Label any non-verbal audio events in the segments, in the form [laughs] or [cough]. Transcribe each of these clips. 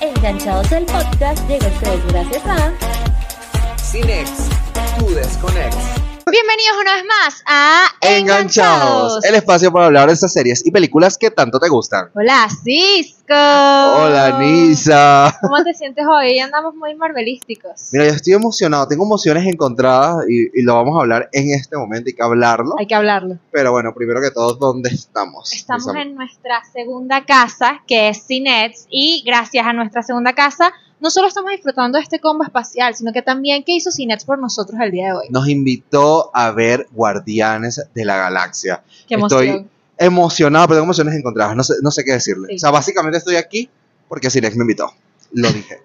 Enganchados el podcast llega a ustedes gracias a Cinex, tu desconex. Bienvenidos una vez más a Enganchados, el espacio para hablar de esas series y películas que tanto te gustan. Hola, Cisco. Hola, Nisa. ¿Cómo te sientes hoy? Andamos muy marvelísticos. Mira, yo estoy emocionado, tengo emociones encontradas y, y lo vamos a hablar en este momento, hay que hablarlo. Hay que hablarlo. Pero bueno, primero que todo, ¿dónde estamos? Estamos en nuestra segunda casa, que es Cinets, y gracias a nuestra segunda casa, no solo estamos disfrutando de este combo espacial, sino que también que hizo Cinets por nosotros el día de hoy. Nos invitó a ver Guardianes de la Galaxia. Qué emoción. Estoy emocionado, pero tengo emociones encontradas, no sé, no sé qué decirle. Sí. O sea, básicamente estoy aquí porque Cinex me invitó. Lo [laughs] dije.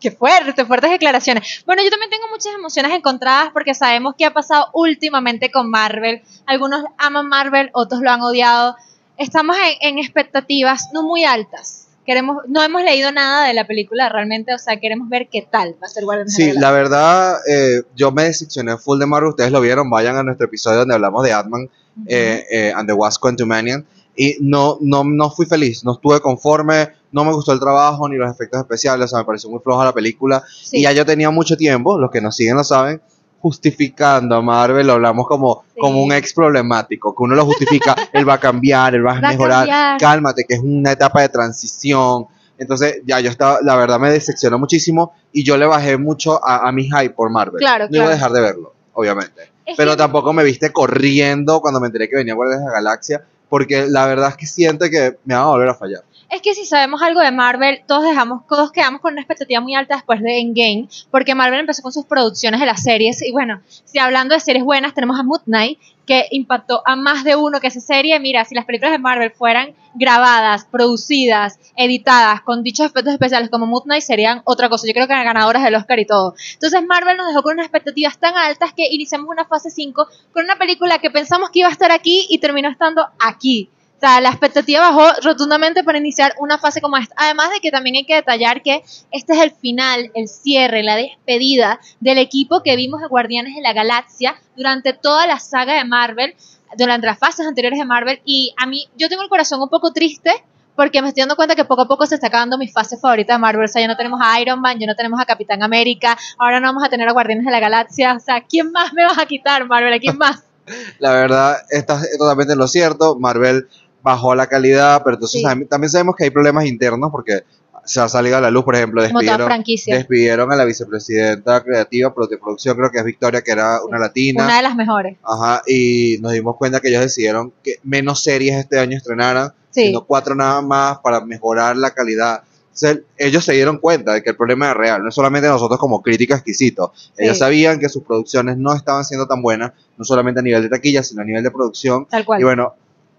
Qué fuerte, fuertes declaraciones. Bueno, yo también tengo muchas emociones encontradas porque sabemos qué ha pasado últimamente con Marvel. Algunos aman Marvel, otros lo han odiado. Estamos en, en expectativas no muy altas. Queremos, no hemos leído nada de la película realmente, o sea, queremos ver qué tal va a ser Guardianes de Sí, la la verdad, eh, yo me decepcioné full de Marvel. Ustedes lo vieron, vayan a nuestro episodio donde hablamos de Ant-Man Galaxia. eh, eh, and the Wasp Quantumanian. Y no, no, no fui feliz, no estuve conforme, no me gustó el trabajo ni los efectos especiales, o sea, me pareció muy floja la película. Sí. Y ya yo tenía mucho tiempo, los que nos siguen lo saben, justificando a Marvel, lo hablamos como, Sí. como un ex problemático, que uno lo justifica, [laughs] él va a cambiar, él va a Va mejorar, cambiar. cálmate, que es una etapa de transición. Entonces, ya yo estaba, la verdad me decepcionó muchísimo y yo le bajé mucho a, a mi hype por Marvel. Claro, no iba a dejar de verlo, obviamente. Es Pero que- tampoco me viste corriendo cuando me enteré que venía Guardianes de la Galaxia, porque la verdad es que siento que me va a volver a fallar. Es que si sabemos algo de Marvel, todos dejamos, todos quedamos con una expectativa muy alta después de Endgame, porque Marvel empezó con sus producciones de las series, y bueno, si hablando de series buenas, tenemos a Moon Knight, que impactó a más de uno que esa serie, mira, si las películas de Marvel fueran grabadas, producidas, editadas, con dichos efectos especiales como Moon Knight, serían otra cosa, yo creo que eran ganadoras del Oscar y todo. Entonces Marvel nos dejó con unas expectativas tan altas que iniciamos una fase 5 con una película que pensamos que iba a estar aquí y terminó estando aquí. O sea, la expectativa bajó rotundamente para iniciar una fase como esta. Además de que también hay que detallar que este es el final, el cierre, la despedida del equipo que vimos de Guardianes de la Galaxia durante toda la saga de Marvel, durante las fases anteriores de Marvel. Y a mí, yo tengo el corazón un poco triste porque me estoy dando cuenta que poco a poco se está acabando mi fase favorita de Marvel. O sea, ya no tenemos a Iron Man, ya no tenemos a Capitán América, ahora no vamos a tener a Guardianes de la Galaxia. O sea, ¿quién más me vas a quitar, Marvel? ¿A quién más? [laughs] La verdad, estás totalmente en lo cierto. Marvel bajó la calidad, pero entonces Sí. también- también sabemos que hay problemas internos porque se ha salido a la luz, por ejemplo, despidieron, despidieron a la vicepresidenta creativa de producción, creo que es Victoria, que era una latina. Una de las mejores. Ajá, y nos dimos cuenta que ellos decidieron que menos series este año estrenaran, Sí. sino cuatro nada más para mejorar la calidad. Entonces, ellos se dieron cuenta de que el problema era real, no es solamente nosotros como críticos exquisitos. Ellos Sí. sabían que sus producciones no estaban siendo tan buenas, no solamente a nivel de taquilla, sino a nivel de producción. Tal cual. Y bueno,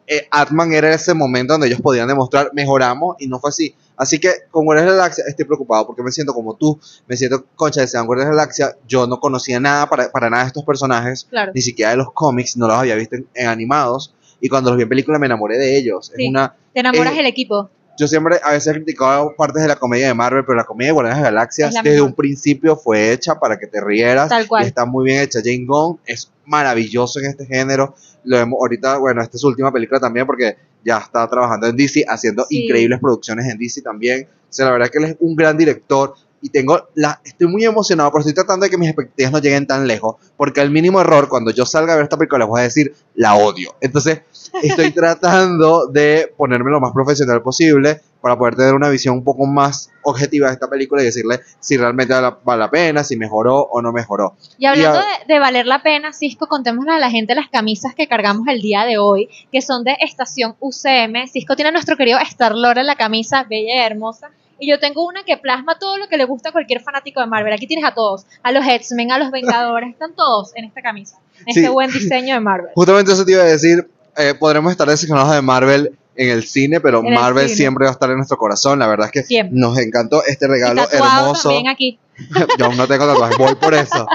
eh, Atman era ese momento donde ellos podían demostrar, mejoramos, y no fue así. Así que con Guardianes de la Galaxia estoy preocupado porque me siento como tú, me siento concha de Sean Guardianes de la Galaxia. Yo no conocía nada para, para nada de estos personajes, claro. ni siquiera de los cómics, no los había visto en, en animados. Y cuando los vi en película me enamoré de ellos. Sí. Es una, Te enamoras eh, del equipo. yo siempre a veces he criticado partes de la comedia de Marvel, pero la comedia de Guardianes de la Galaxia Es la desde mejor. un principio fue hecha para que te rieras. Tal cual. Y está muy bien hecha. Jane Gong es maravilloso en este género. Lo vemos ahorita, bueno, esta es su última película también porque ya está trabajando en DC, haciendo Sí. increíbles producciones en DC también. O sea, la verdad es que él es un gran director y tengo la, estoy muy emocionado, pero estoy tratando de que mis expectativas no lleguen tan lejos, porque el mínimo error, cuando yo salga a ver esta película, les voy a decir, la odio. Entonces, estoy [laughs] tratando de ponerme lo más profesional posible para poder tener una visión un poco más objetiva de esta película y decirle si realmente vale la, pena, si mejoró o no mejoró. Y hablando a- de, de valer la pena, Cisco, contémosle a la gente las camisas que cargamos el día de hoy, que son de Estación UCM. Cisco tiene a nuestro querido Star-Lord en la camisa, bella y hermosa. Y yo tengo una que plasma todo lo que le gusta a cualquier fanático de Marvel. Aquí tienes a todos, a los X-Men, a los Vengadores, están todos en esta camisa, en Sí. este buen diseño de Marvel. [laughs] Justamente eso te iba a decir, eh, podremos estar decepcionados de Marvel en el cine, pero En Marvel cine. siempre va a estar en nuestro corazón. La verdad es que Siempre. nos encantó este regalo hermoso. también aquí. [laughs] Yo aún no tengo tatuajes, voy por eso.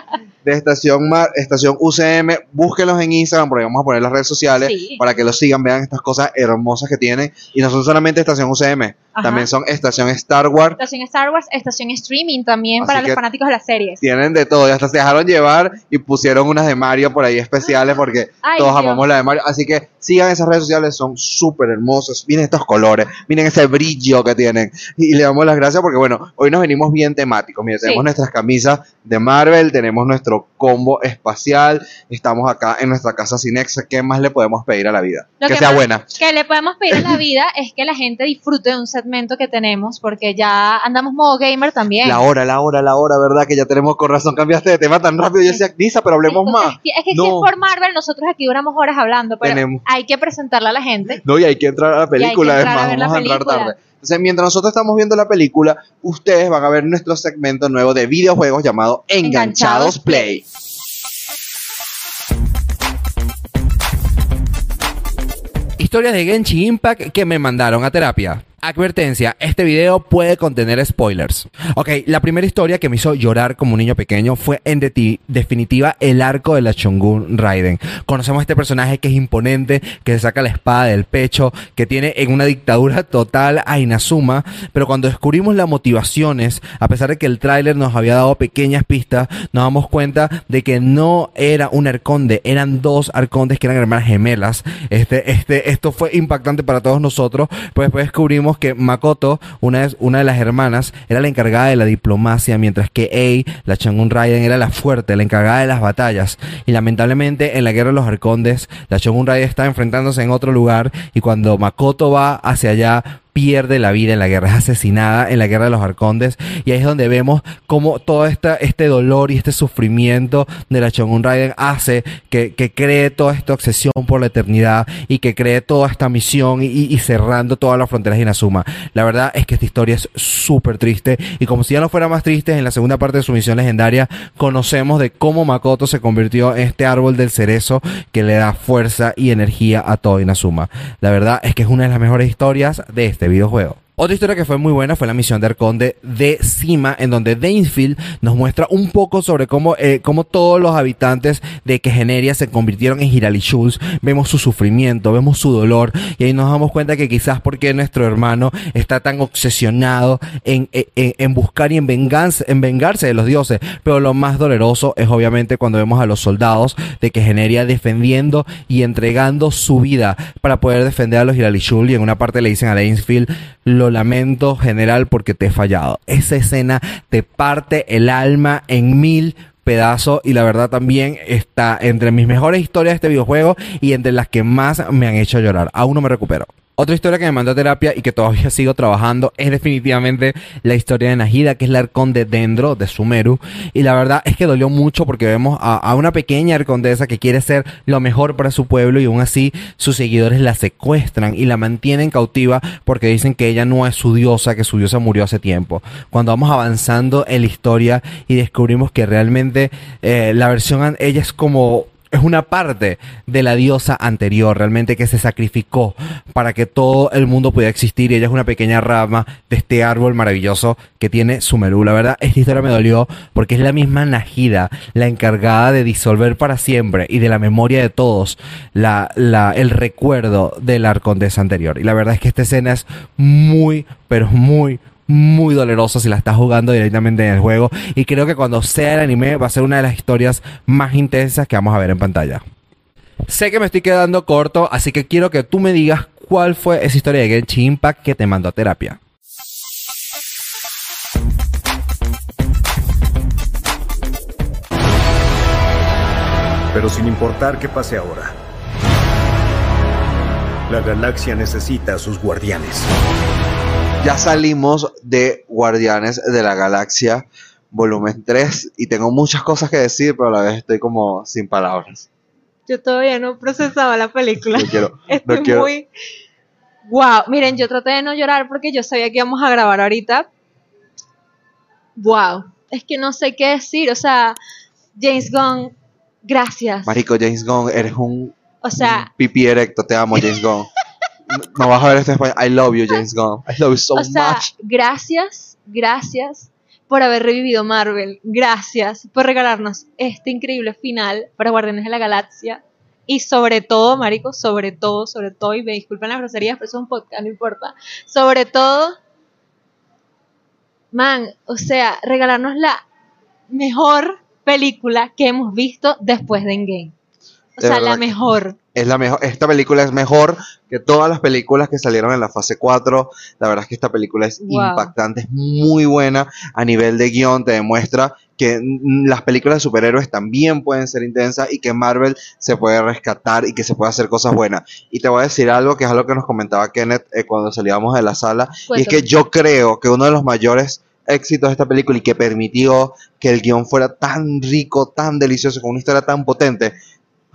De estación, Mar- estación UCM, búsquenlos en Instagram, porque vamos a poner las redes sociales Sí. para que los sigan, vean estas cosas hermosas que tienen. Y no son solamente estación UCM, Ajá. también son estación Star Wars. Estación Star Wars, estación streaming también Así para los fanáticos de las series. Tienen de todo, y hasta se dejaron llevar y pusieron unas de Mario por ahí especiales porque Ay, todos Dios. amamos la de Mario. Así que sigan esas redes sociales, son súper hermosos. Miren estos colores, miren ese brillo que tienen. Y le damos las gracias porque, bueno, hoy nos venimos bien temáticos. Miren, Sí. Tenemos nuestras camisas de Marvel, tenemos nuestro combo espacial, estamos acá en nuestra casa Cinex. ¿Qué más le podemos pedir a la vida? Lo que que sea buena. que le podemos pedir a la [laughs] vida es que la gente disfrute de un segmento que tenemos, porque ya andamos modo gamer también. La hora, la hora, la hora, ¿verdad? Que ya tenemos con razón. Cambiaste de tema tan rápido. Yo decía, Nisa, pero hablemos es, más. Es, que- si es por Marvel, nosotros aquí duramos horas hablando, pero Tenemos- hay que presentarla a la gente. No, y hay que entrar a la película, es a más, vamos a entrar película. tarde. Entonces, mientras nosotros estamos viendo la película, ustedes van a ver nuestro segmento nuevo de videojuegos llamado Enganchados, Enganchados Play. Historias de Genshin Impact que me mandaron a terapia. Advertencia, este video puede contener spoilers. Ok, la primera historia que me hizo llorar como un niño pequeño fue en de- definitiva el arco de la Chongun Raiden. Conocemos a este personaje que es imponente, que se saca la espada del pecho, que tiene en una dictadura total a Inazuma, pero cuando descubrimos las motivaciones, a pesar de que el tráiler nos había dado pequeñas pistas, nos damos cuenta de que no era un arconde, eran dos arcondes que eran hermanas gemelas. Este, este, esto fue impactante para todos nosotros, pues después descubrimos que Makoto, una de, una de las hermanas, era la encargada de la diplomacia, mientras que Ei, la Changun Raiden, era la fuerte, la encargada de las batallas. Y lamentablemente en la guerra de los arcondes, la Shogun Raiden está enfrentándose en otro lugar y cuando Makoto va hacia allá, pierde la vida en la guerra, es asesinada en la guerra de los arcondes y ahí es donde vemos cómo todo esta, este dolor y este sufrimiento de la Shogun Raiden hace que, que cree toda esta obsesión por la eternidad y que cree toda esta misión y, y cerrando todas las fronteras de Inazuma. La verdad es que esta historia es súper triste y como si ya no fuera más triste, en la segunda parte de su misión legendaria conocemos de cómo Makoto se convirtió en este árbol del cerezo que le da fuerza y energía a todo Inazuma. La verdad es que es una de las mejores historias de este videojuego. Otra historia que fue muy buena fue la misión de Arconde de Cima, en donde Dainsfield nos muestra un poco sobre cómo, eh, cómo todos los habitantes de Quejeneria se convirtieron en Hiralichuls. Vemos su sufrimiento, vemos su dolor, y ahí nos damos cuenta que quizás porque nuestro hermano está tan obsesionado en, en, en buscar y en, venganza, en vengarse de los dioses. Pero lo más doloroso es obviamente cuando vemos a los soldados de Quejeneria defendiendo y entregando su vida para poder defender a los Hiralichul. Y en una parte le dicen a Dainsfield, lo lamento general porque te he fallado. Esa escena te parte el alma en mil pedazos y la verdad también está entre mis mejores historias de este videojuego y entre las que más me han hecho llorar. Aún no me recupero. Otra historia que me mandó terapia y que todavía [laughs] sigo trabajando es definitivamente la historia de Najida, que es la arconde Dendro de Sumeru. Y la verdad es que dolió mucho porque vemos a, una pequeña arcondesa que quiere ser lo mejor para su pueblo y aún así sus seguidores la secuestran y la mantienen cautiva porque dicen que ella no es su diosa, que su diosa murió hace tiempo. Cuando vamos avanzando en la historia y descubrimos que realmente eh, la versión, ella es como es una parte de la diosa anterior, realmente que se sacrificó para que todo el mundo pudiera existir y ella es una pequeña rama de este árbol maravilloso que tiene Sumeru. La verdad, esta historia me dolió porque es la misma Najida, la encargada de disolver para siempre y de la memoria de todos la, la, el recuerdo de la arcondesa anterior. Y la verdad es que esta escena es muy, pero muy, muy doloroso si la estás jugando directamente en el juego. Y creo que cuando sea el anime va a ser una de las historias más intensas que vamos a ver en pantalla. Sé que me estoy quedando corto, así que quiero que tú me digas cuál fue esa historia de Genshin Impact que te mandó a terapia. Pero sin importar qué pase ahora, la galaxia necesita a sus guardianes. Ya salimos de Guardianes de la Galaxia, volumen 3, y tengo muchas cosas que decir, pero a la vez estoy como sin palabras. Yo todavía no procesaba la película. No quiero, [laughs] Estoy no quiero. muy. Wow, miren, yo traté de no llorar porque yo sabía que íbamos a grabar ahorita. Wow, es que no sé qué decir. O sea, James Gunn, gracias. Marico, James Gunn, eres un O sea, pipí erecto, te amo, James Gunn. [laughs] No- vas a ver esto en español. I love you, James Gunn. I love you so o sea, much. gracias, gracias por haber revivido Marvel. Gracias por regalarnos este increíble final para Guardianes de la Galaxia. Y sobre todo, marico, sobre todo, sobre todo, y me disculpen las groserías, pero eso es un podcast, no importa. Sobre todo, man, o sea, regalarnos la mejor película que hemos visto después de Endgame. O sea, la mejor. Es la mejor, esta película es mejor que todas las películas que salieron en la fase 4. La verdad es que esta película es Wow. impactante, es muy buena a nivel de guion, te demuestra que las películas de superhéroes también pueden ser intensas y que Marvel se puede rescatar y que se puede hacer cosas buenas. Y te voy a decir algo que es algo que nos comentaba Kenneth eh, cuando salíamos de la sala, y es que yo creo que uno de los mayores éxitos de esta película y que permitió que el guion fuera tan rico, tan delicioso, con una historia tan potente,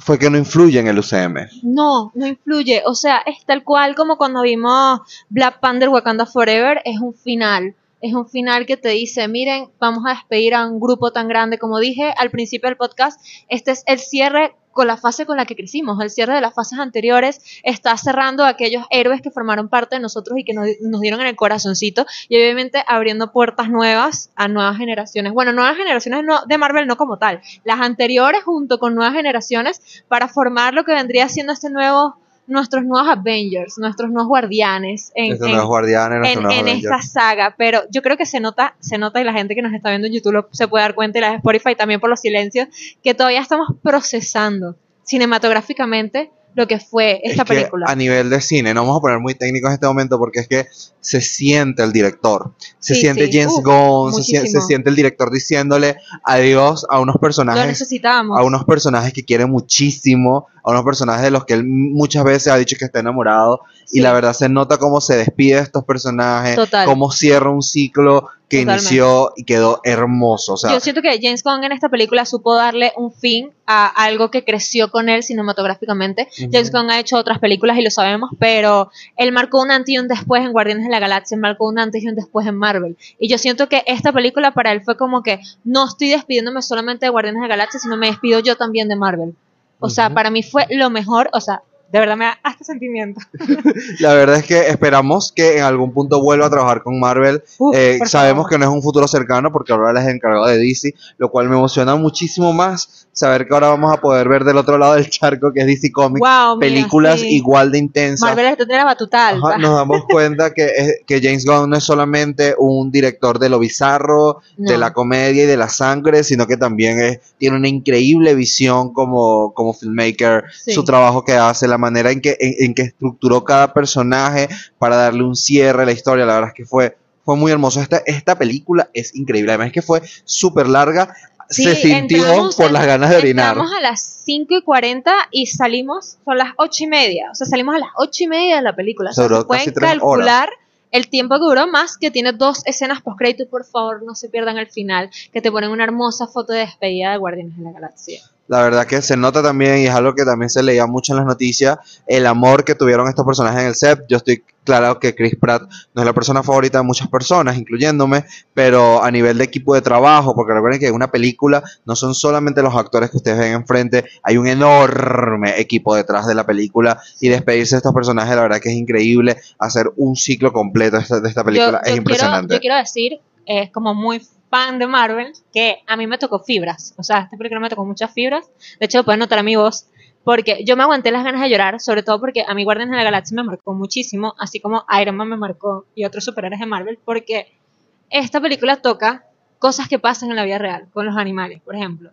fue que no influye en el UCM. No, no influye. O sea, es tal cual como cuando vimos Black Panther Wakanda Forever, es un final. Es un final que te dice, miren, vamos a despedir a un grupo tan grande. Como dije al principio del podcast, este es el cierre con la fase con la que crecimos, el cierre de las fases anteriores, está cerrando a aquellos héroes que formaron parte de nosotros y que nos, nos dieron en el corazoncito y obviamente abriendo puertas nuevas a nuevas generaciones. Bueno, nuevas generaciones no, de Marvel no como tal, las anteriores junto con nuevas generaciones para formar lo que vendría siendo este nuevo, nuestros nuevos Avengers, nuestros nuevos guardianes en, en- nuevos guardianes, nuestros en, nuevos en Avengers. esta saga, pero yo creo que se nota, se nota y la gente que nos está viendo en YouTube lo- se puede dar cuenta y la de Spotify también por los silencios, que todavía estamos procesando cinematográficamente lo que fue esta Es que película. a nivel de cine, no vamos a poner muy técnicos en este momento porque es que se siente el director, se Sí, siente sí. James Gunn, se, siente el director diciéndole adiós a unos Lo personajes, necesitábamos. a unos personajes que quiere muchísimo, a unos personajes de los que él muchas veces ha dicho que está enamorado Sí. y la verdad se nota cómo se despide de estos personajes, Total. cómo cierra un ciclo que Totalmente. inició y quedó hermoso, o sea, Yo siento que James Gunn en esta película supo darle un fin a algo que creció con él cinematográficamente. James Gunn ha hecho otras películas y lo sabemos, pero él marcó un antes y un después en Guardianes de la Galaxia, marcó un antes y un después en Marvel. Y yo siento que esta película para él fue como que no estoy despidiéndome solamente de Guardianes de la Galaxia, sino me despido yo también de Marvel. O sea, para mí fue lo mejor, o sea, de verdad me da hasta sentimiento. [laughs] la verdad es que esperamos que en algún punto vuelva a trabajar con Marvel. Uf, Eh, sabemos favor. que no es un futuro cercano porque ahora él es encargado de DC, lo cual me emociona muchísimo más saber que ahora vamos a poder ver del otro lado del charco que es DC Comics Wow, mira, películas sí. igual de intensas. Marvel es de la batuta. Ajá, nos damos [laughs] cuenta que, es- que James Gunn no es solamente un director de lo bizarro, de No. la comedia y de la sangre, sino que también es- tiene una increíble visión como, como filmmaker, Sí. su trabajo que hace, la manera en que, en, en que estructuró cada personaje para darle un cierre a la historia, la verdad es que fue, fue muy hermoso. Esta, esta película es increíble, además es que fue súper larga, Sí, se sintió entramos- por las ganas de orinar. Entramos a las 5 y 40 y salimos, son las 8 y media. O sea, salimos a las 8 y media de la película. O sea, se pueden calcular el tiempo que duró más, que tiene dos escenas post crédito. Por favor, no se pierdan el final, que te ponen una hermosa foto de despedida de Guardianes de la Galaxia. La verdad que se nota también, y es algo que también se leía mucho en las noticias, el amor que tuvieron estos personajes en el set. Yo estoy claro que Chris Pratt no es la persona favorita de muchas personas, incluyéndome, pero a nivel de equipo de trabajo, porque recuerden que en una película no son solamente los actores que ustedes ven enfrente, hay un enorme equipo detrás de la película y despedirse de estos personajes, la verdad que es increíble hacer un ciclo completo de esta, de esta película, es quiero, impresionante. yo quiero decir, eh, como muy fan de Marvel, que a mí me tocó fibras. O sea, esta película me tocó muchas fibras. De hecho, pueden notar a mi voz. Porque yo me aguanté las ganas de llorar, sobre todo porque a mí Guardianes de la Galaxia me marcó muchísimo, así como Iron Man me marcó y otros superhéroes de Marvel, porque esta película toca cosas que pasan en la vida real, con los animales, por ejemplo.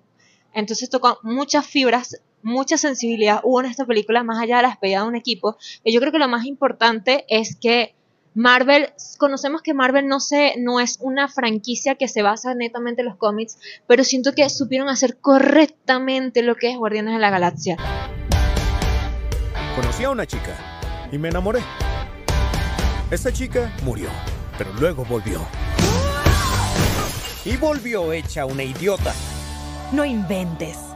Entonces tocó muchas fibras, mucha sensibilidad hubo en esta película, más allá de la despedida de un equipo. Y yo creo que lo más importante es que Marvel, conocemos que Marvel no, se, no es una franquicia que se basa netamente en los cómics, pero siento que supieron hacer correctamente lo que es Guardianes de la Galaxia. Conocí a una chica y me enamoré. Esta chica murió, pero luego volvió. Y volvió hecha una idiota. No inventes.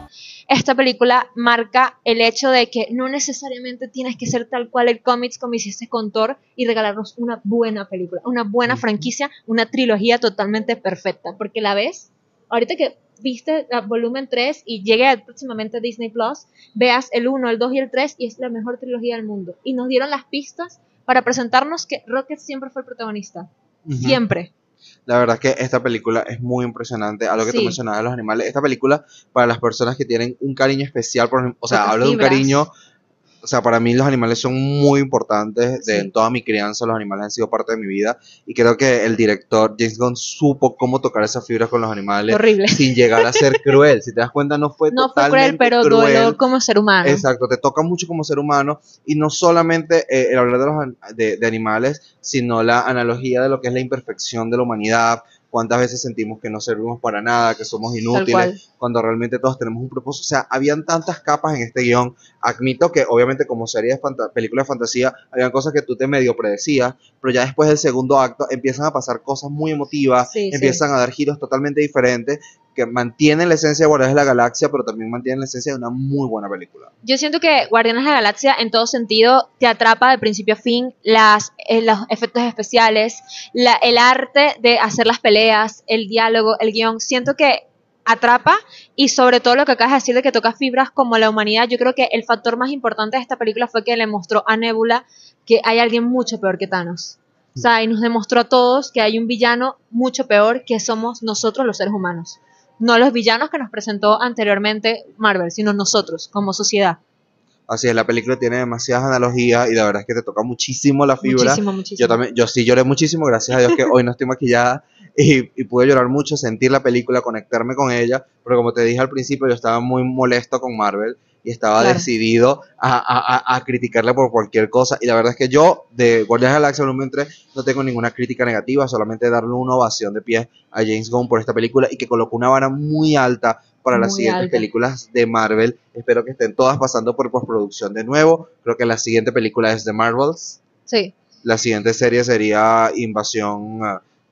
Esta película marca el hecho de que no necesariamente tienes que ser tal cual el cómics como hiciste con Thor y regalarnos una buena película, una buena franquicia, una trilogía totalmente perfecta, porque la ves, ahorita que viste el volumen 3 y llegue próximamente a Disney Plus, veas el 1, el 2 y el 3 y es la mejor trilogía del mundo. Y nos dieron las pistas para presentarnos que Rocket siempre fue el protagonista. Siempre. La verdad es que esta película es muy impresionante. Algo que tú Sí. mencionabas de los animales. Esta película, para las personas que tienen un cariño especial, por, o sea, hablo de un cariño. O sea, para mí los animales son muy importantes. De, Sí. En toda mi crianza, los animales han sido parte de mi vida. Y creo que el director James Gunn supo cómo tocar esas fibras con los animales Horrible. sin llegar a ser cruel. Si te das cuenta, no fue [laughs] No fue cruel, totalmente pero cruel. dolor como ser humano. Exacto, te toca mucho como ser humano y no solamente eh, el hablar de, los, de, de animales, sino la analogía de lo que es la imperfección de la humanidad, cuántas veces sentimos que no servimos para nada, que somos inútiles, cuando realmente todos tenemos un propósito. O sea, habían tantas capas en este guion. Admito que obviamente como serie de fanta- película de fantasía, habían cosas que tú te medio predecías, pero ya después del segundo acto empiezan a pasar cosas muy emotivas, Sí, sí. empiezan a dar giros totalmente diferentes que mantienen la esencia de Guardianes de la Galaxia, pero también mantienen la esencia de una muy buena película. Yo siento que Guardianes de la Galaxia en todo sentido te atrapa de principio a fin, las, eh, los efectos especiales, la- el arte de hacer las peleas, el diálogo, el guion. Siento que atrapa y sobre todo lo que acabas de decir de que toca fibras como la humanidad, yo creo que el factor más importante de esta película fue que le mostró a Nebula que hay alguien mucho peor que Thanos. O sea, y nos demostró a todos que hay un villano mucho peor que somos nosotros los seres humanos. No los villanos que nos presentó anteriormente Marvel, sino nosotros como sociedad. Así es, la película tiene demasiadas analogías y la verdad es que te toca muchísimo la fibra. Muchísimo, muchísimo. Yo también, yo sí lloré muchísimo, gracias a Dios que hoy no estoy maquillada y, y pude llorar mucho, sentir la película, conectarme con ella, pero como te dije al principio, yo estaba muy molesto con Marvel y estaba Claro. decidido a, a, a, a criticarle por cualquier cosa. Y la verdad es que yo, de Guardianes de la Galaxia Volumen 3, no tengo ninguna crítica negativa, solamente darle una ovación de pie a James Gunn por esta película y que colocó una vara muy alta para las siguientes alta. películas de Marvel. Espero que estén todas pasando por postproducción de nuevo. Creo que la siguiente película es de Marvels. Sí. La siguiente serie sería Invasión,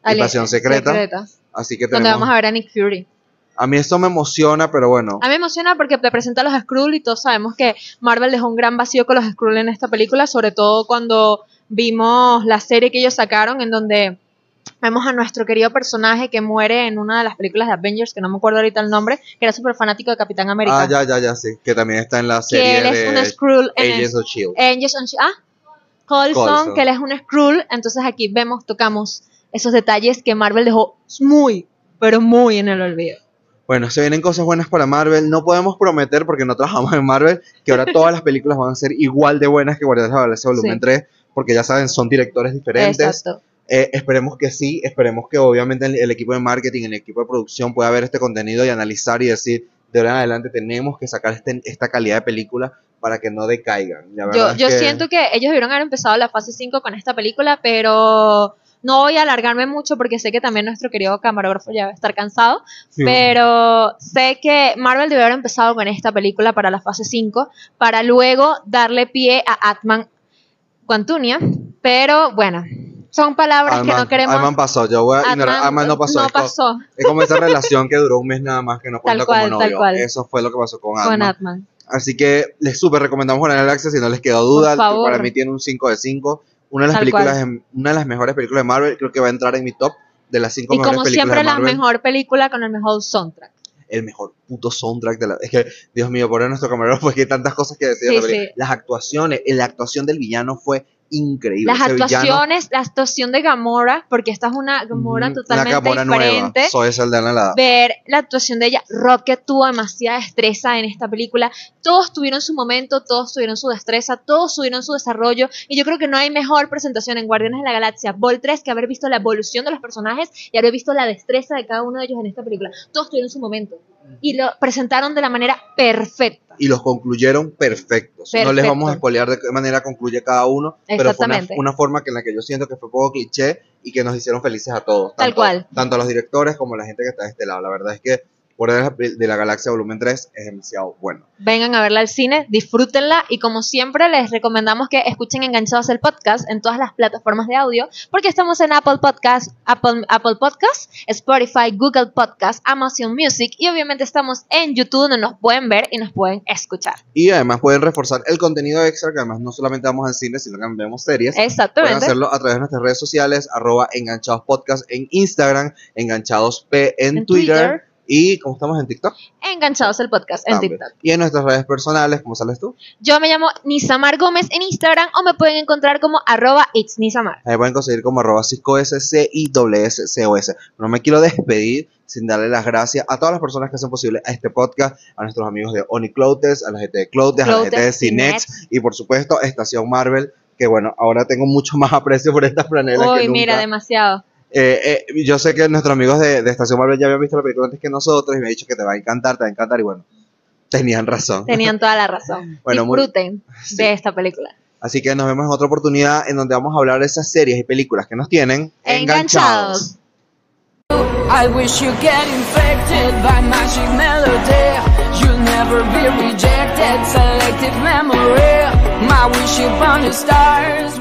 Ali- Invasión Secreta. Así que Donde tenemos. vamos a ver a Nick Fury. A mí esto me emociona, pero bueno. A mí me emociona porque te presenta a los Skrull y todos sabemos que Marvel dejó un gran vacío con los Skrull en esta película, sobre todo cuando vimos la serie que ellos sacaron en donde vemos a nuestro querido personaje que muere en una de las películas de Avengers, que no me acuerdo ahorita el nombre, que era súper fanático de Capitán América. Ah, ya, ya, ya, sí. Que también está en la que serie él es un de Skrull en Agents of Shield. Angels and Sh- ah, Coulson, Coulson. que él es un Skrull. Entonces aquí vemos, tocamos esos detalles que Marvel dejó muy, pero muy en el olvido. Bueno, se vienen cosas buenas para Marvel. No podemos prometer, porque no trabajamos en Marvel, que ahora todas las películas van a ser igual de buenas que Guardianes de la Galaxia Volumen Sí. 3, porque ya saben, son directores diferentes. Exacto. Eh, esperemos que sí, esperemos que obviamente el, el equipo de marketing, el equipo de producción pueda ver este contenido y analizar y decir, de ahora en adelante tenemos que sacar este- esta calidad de película para que no decaigan. La Yo, yo que- siento que ellos debieron haber empezado la fase 5 con esta película, pero no voy a alargarme mucho porque sé que también nuestro querido camarógrafo ya va a estar cansado. Sí. Pero sé que Marvel debió haber empezado con esta película para la fase 5, para luego darle pie a Atman Quantunia. Pero bueno, son palabras que no queremos. Ant-Man pasó, yo voy a ignorar, no pasó. No pasó es como esa relación que duró un mes nada más que no cuenta cual, como novio. Eso fue lo que pasó con. Atman. Así que les súper recomendamos la Galaxia si no les quedó duda. Para mí tiene un 5 de 5. Una de las Tal películas, una de las mejores películas de Marvel, creo que va a entrar en mi top de las 5 Y mejores como películas siempre, de la Marvel. mejor película con el mejor soundtrack. el mejor puto soundtrack de la. Es que, Dios mío, por nuestro camarero, [laughs] porque hay tantas cosas que decir. de Sí, la. Las actuaciones, la actuación del villano fue increíble. Las villano, actuaciones, la actuación de Gamora, porque esta es una Gamora totalmente Gamora diferente. nueva. Soy Saldana la. Ver la actuación de ella, Rocket tuvo demasiada destreza en esta película. Todos tuvieron su momento, todos tuvieron su destreza, todos tuvieron su desarrollo. Y yo creo que no hay mejor presentación en Guardianes de la Galaxia Vol 3 que haber visto la evolución de los personajes y haber visto la destreza de cada uno de ellos en esta película. Todos tuvieron su momento. Y lo presentaron de la manera perfecta. Y los concluyeron perfectos. No les Perfecto. vamos a spoilear de qué manera concluye cada uno. Pero fue una, forma que en la que yo siento que fue poco cliché y que nos hicieron felices a todos. Tal tanto- cual. Tanto a los directores como a la gente que está de este lado. La verdad es que Guardianes de la Galaxia Volumen 3 es demasiado bueno. vengan a verla al cine, disfrútenla y como siempre les recomendamos que escuchen Enganchados el podcast en todas las plataformas de audio porque estamos en Apple Podcast, Apple, Apple Podcast, Spotify, Google Podcast, Amazon Music y obviamente estamos en YouTube donde nos pueden ver y nos pueden escuchar. Y además pueden reforzar el contenido extra, que además no solamente vamos al cine, sino que vemos series. Pueden Exactamente. hacerlo a través de nuestras redes sociales, arroba enganchados podcast en Instagram, enganchados P en, En Twitter, Twitter. ¿Y cómo estamos en TikTok? Enganchados el podcast en También. TikTok. Y en nuestras redes personales, ¿cómo sales tú? Yo me llamo Nisamar Gómez en Instagram o me pueden encontrar como arroba it's Nisamar. Ahí pueden conseguir como arroba ciscosc y WSCOS. No me quiero despedir sin darle las gracias a todas las personas que hacen posible a este podcast, a nuestros amigos de Oni Clotes, a la gente de Clotes, a la gente de Cinex y por supuesto Estación Marvel, que bueno, ahora tengo mucho más [laughs] aprecio por estas que Uy, nunca. mira, demasiado. Eh, eh, yo sé que nuestros amigos de, de Estación Marvel ya habían visto la película antes que nosotros y me han dicho que te va a encantar, te va a encantar y bueno, tenían razón. Tenían toda la razón. [laughs] Bueno, muy- Disfruten Sí. de esta película. Así que nos vemos en otra oportunidad en donde vamos a hablar de esas series y películas que nos tienen Enganchados. I wish you get infected by magic melody. You'll never be rejected. Selective memory. My wish upon the stars.